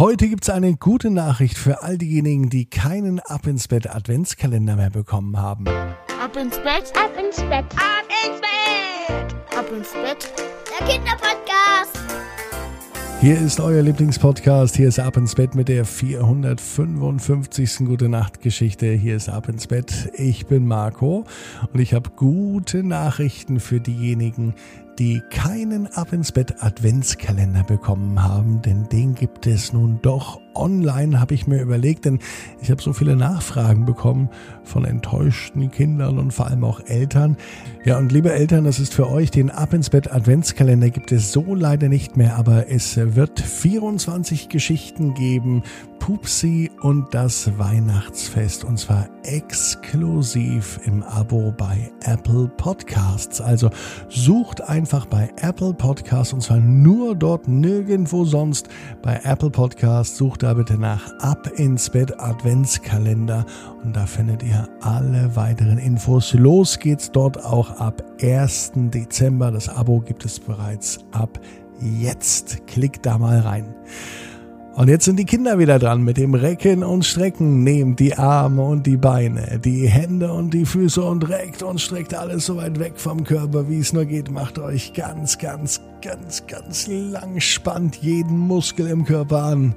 Heute gibt es eine gute Nachricht für all diejenigen, die keinen Ab ins Bett Adventskalender mehr bekommen haben. Ab ins Bett, ab ins Bett, ab ins Bett, ab ins Bett, der Kinderpodcast. Hier ist euer Lieblingspodcast. Hier ist Ab ins Bett mit der 455. Gute Nacht Geschichte. Hier ist Ab ins Bett. Ich bin Marco und ich habe gute Nachrichten für diejenigen, die keinen Ab ins Bett Adventskalender bekommen haben, denn den gibt es nun doch online, habe ich mir überlegt, denn ich habe so viele Nachfragen bekommen von enttäuschten Kindern und vor allem auch Eltern. Ja, und liebe Eltern, das ist für euch, den Ab ins Bett Adventskalender gibt es so leider nicht mehr, aber es wird 24 Geschichten geben, Pupsi und das Weihnachtsfest und zwar exklusiv im Abo bei Apple Podcasts. Also sucht einfach bei Apple Podcasts und zwar nur dort, nirgendwo sonst. Bei Apple Podcasts sucht da bitte nach Ab ins Bett Adventskalender und da findet ihr alle weiteren Infos. Los geht's dort auch ab 1. Dezember. Das Abo gibt es bereits ab jetzt. Klickt da mal rein. Und jetzt sind die Kinder wieder dran mit dem Recken und Strecken. Nehmt die Arme und die Beine, die Hände und die Füße und reckt und streckt alles so weit weg vom Körper, wie es nur geht. Macht euch ganz, ganz, ganz, ganz lang. Spannt jeden Muskel im Körper an.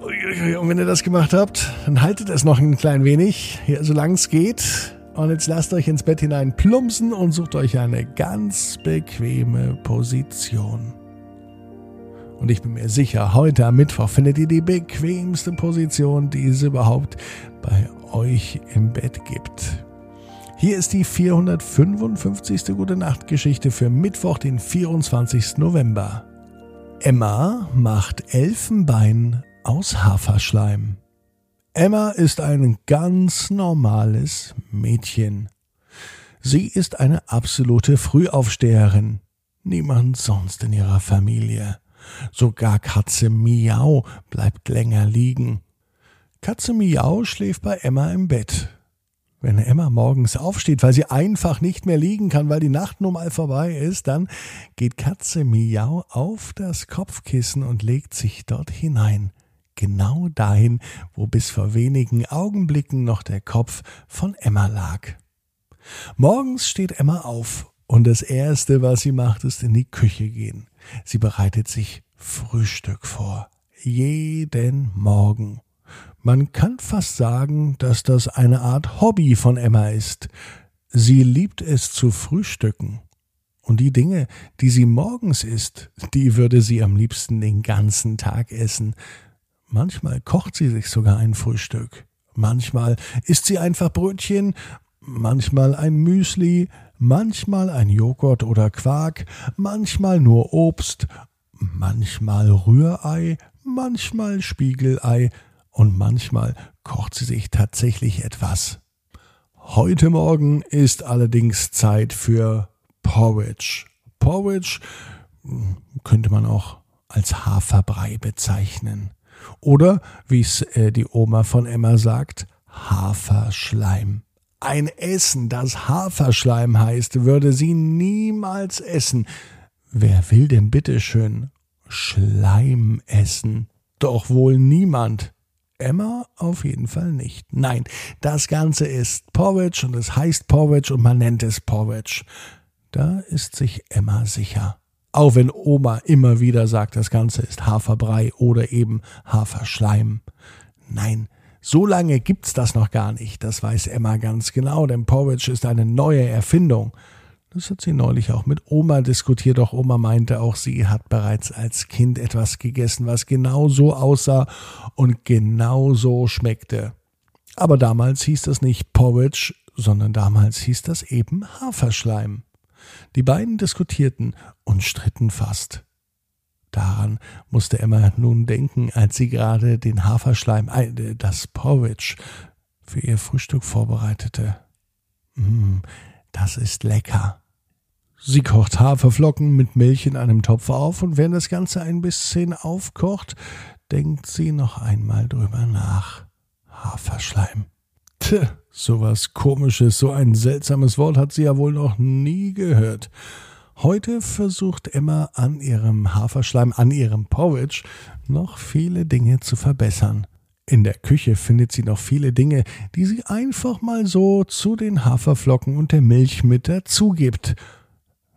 Und wenn ihr das gemacht habt, dann haltet es noch ein klein wenig, hier, solange es geht. Und jetzt lasst euch ins Bett hinein plumpsen und sucht euch eine ganz bequeme Position. Und ich bin mir sicher, heute am Mittwoch findet ihr die bequemste Position, die es überhaupt bei euch im Bett gibt. Hier ist die 455. Gute Nacht Geschichte für Mittwoch, den 24. November. Emma macht Elfenbein aus Haferschleim. Emma ist ein ganz normales Mädchen. Sie ist eine absolute Frühaufsteherin. Niemand sonst in ihrer Familie. Sogar Katze Miau bleibt länger liegen. Katze Miau schläft bei Emma im Bett. Wenn Emma morgens aufsteht, weil sie einfach nicht mehr liegen kann, weil die Nacht nun mal vorbei ist, dann geht Katze Miau auf das Kopfkissen und legt sich dort hinein. Genau dahin, wo bis vor wenigen Augenblicken noch der Kopf von Emma lag. Morgens steht Emma auf und das Erste, was sie macht, ist in die Küche gehen. Sie bereitet sich Frühstück vor. Jeden Morgen. Man kann fast sagen, dass das eine Art Hobby von Emma ist. Sie liebt es zu frühstücken. Und die Dinge, die sie morgens isst, die würde sie am liebsten den ganzen Tag essen. Manchmal kocht sie sich sogar ein Frühstück. Manchmal isst sie einfach Brötchen, manchmal ein Müsli, manchmal ein Joghurt oder Quark, manchmal nur Obst, manchmal Rührei, manchmal Spiegelei und manchmal kocht sie sich tatsächlich etwas. Heute Morgen ist allerdings Zeit für Porridge. Porridge hm, könnte man auch als Haferbrei bezeichnen. Oder, wie es äh, die Oma von Emma sagt, Haferschleim. Ein Essen, das Haferschleim heißt, würde sie niemals essen. Wer will denn bitte schön Schleim essen? Doch wohl niemand. Emma auf jeden Fall nicht. Nein, das Ganze ist Porridge und es heißt Porridge und man nennt es Porridge. Da ist sich Emma sicher. Auch wenn Oma immer wieder sagt, das Ganze ist Haferbrei oder eben Haferschleim. Nein, so lange gibt's das noch gar nicht, das weiß Emma ganz genau, denn Porridge ist eine neue Erfindung. Das hat sie neulich auch mit Oma diskutiert, doch Oma meinte auch, sie hat bereits als Kind etwas gegessen, was genau so aussah und genau so schmeckte. Aber damals hieß das nicht Porridge, sondern damals hieß das eben Haferschleim. Die beiden diskutierten und stritten fast. Daran musste Emma nun denken, als sie gerade den Haferschleim, äh, das Porridge, für ihr Frühstück vorbereitete. Mm, das ist lecker. Sie kocht Haferflocken mit Milch in einem Topf auf und wenn das Ganze ein bisschen aufkocht, denkt sie noch einmal drüber nach. Haferschleim. Tch, sowas komisches, so ein seltsames Wort hat sie ja wohl noch nie gehört. Heute versucht Emma an ihrem Haferschleim, an ihrem Porridge noch viele Dinge zu verbessern. In der Küche findet sie noch viele Dinge, die sie einfach mal so zu den Haferflocken und der Milch mit dazugibt.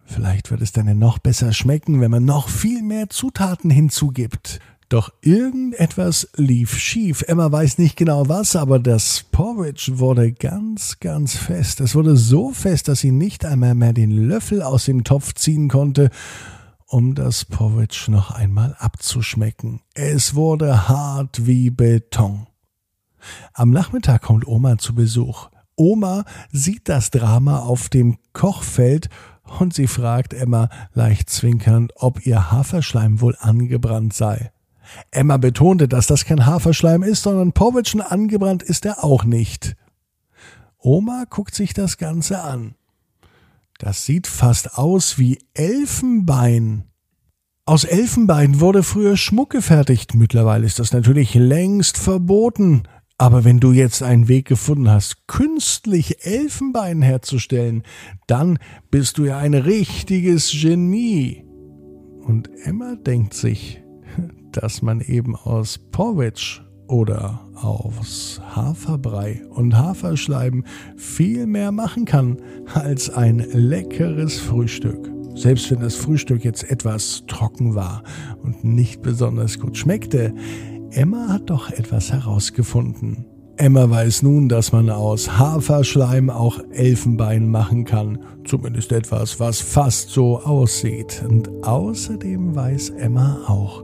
Vielleicht wird es dann noch besser schmecken, wenn man noch viel mehr Zutaten hinzugibt. Doch irgendetwas lief schief. Emma weiß nicht genau was, aber das Porridge wurde ganz, ganz fest. Es wurde so fest, dass sie nicht einmal mehr den Löffel aus dem Topf ziehen konnte, um das Porridge noch einmal abzuschmecken. Es wurde hart wie Beton. Am Nachmittag kommt Oma zu Besuch. Oma sieht das Drama auf dem Kochfeld und sie fragt Emma leicht zwinkernd, ob ihr Haferschleim wohl angebrannt sei. Emma betonte, dass das kein Haferschleim ist, sondern Powitschen angebrannt ist er auch nicht. Oma guckt sich das Ganze an. Das sieht fast aus wie Elfenbein. Aus Elfenbein wurde früher Schmuck gefertigt. Mittlerweile ist das natürlich längst verboten. Aber wenn du jetzt einen Weg gefunden hast, künstlich Elfenbein herzustellen, dann bist du ja ein richtiges Genie. Und Emma denkt sich, dass man eben aus Porridge oder aus Haferbrei und Haferschleiben viel mehr machen kann als ein leckeres Frühstück. Selbst wenn das Frühstück jetzt etwas trocken war und nicht besonders gut schmeckte, Emma hat doch etwas herausgefunden. Emma weiß nun, dass man aus Haferschleim auch Elfenbein machen kann. Zumindest etwas, was fast so aussieht. Und außerdem weiß Emma auch,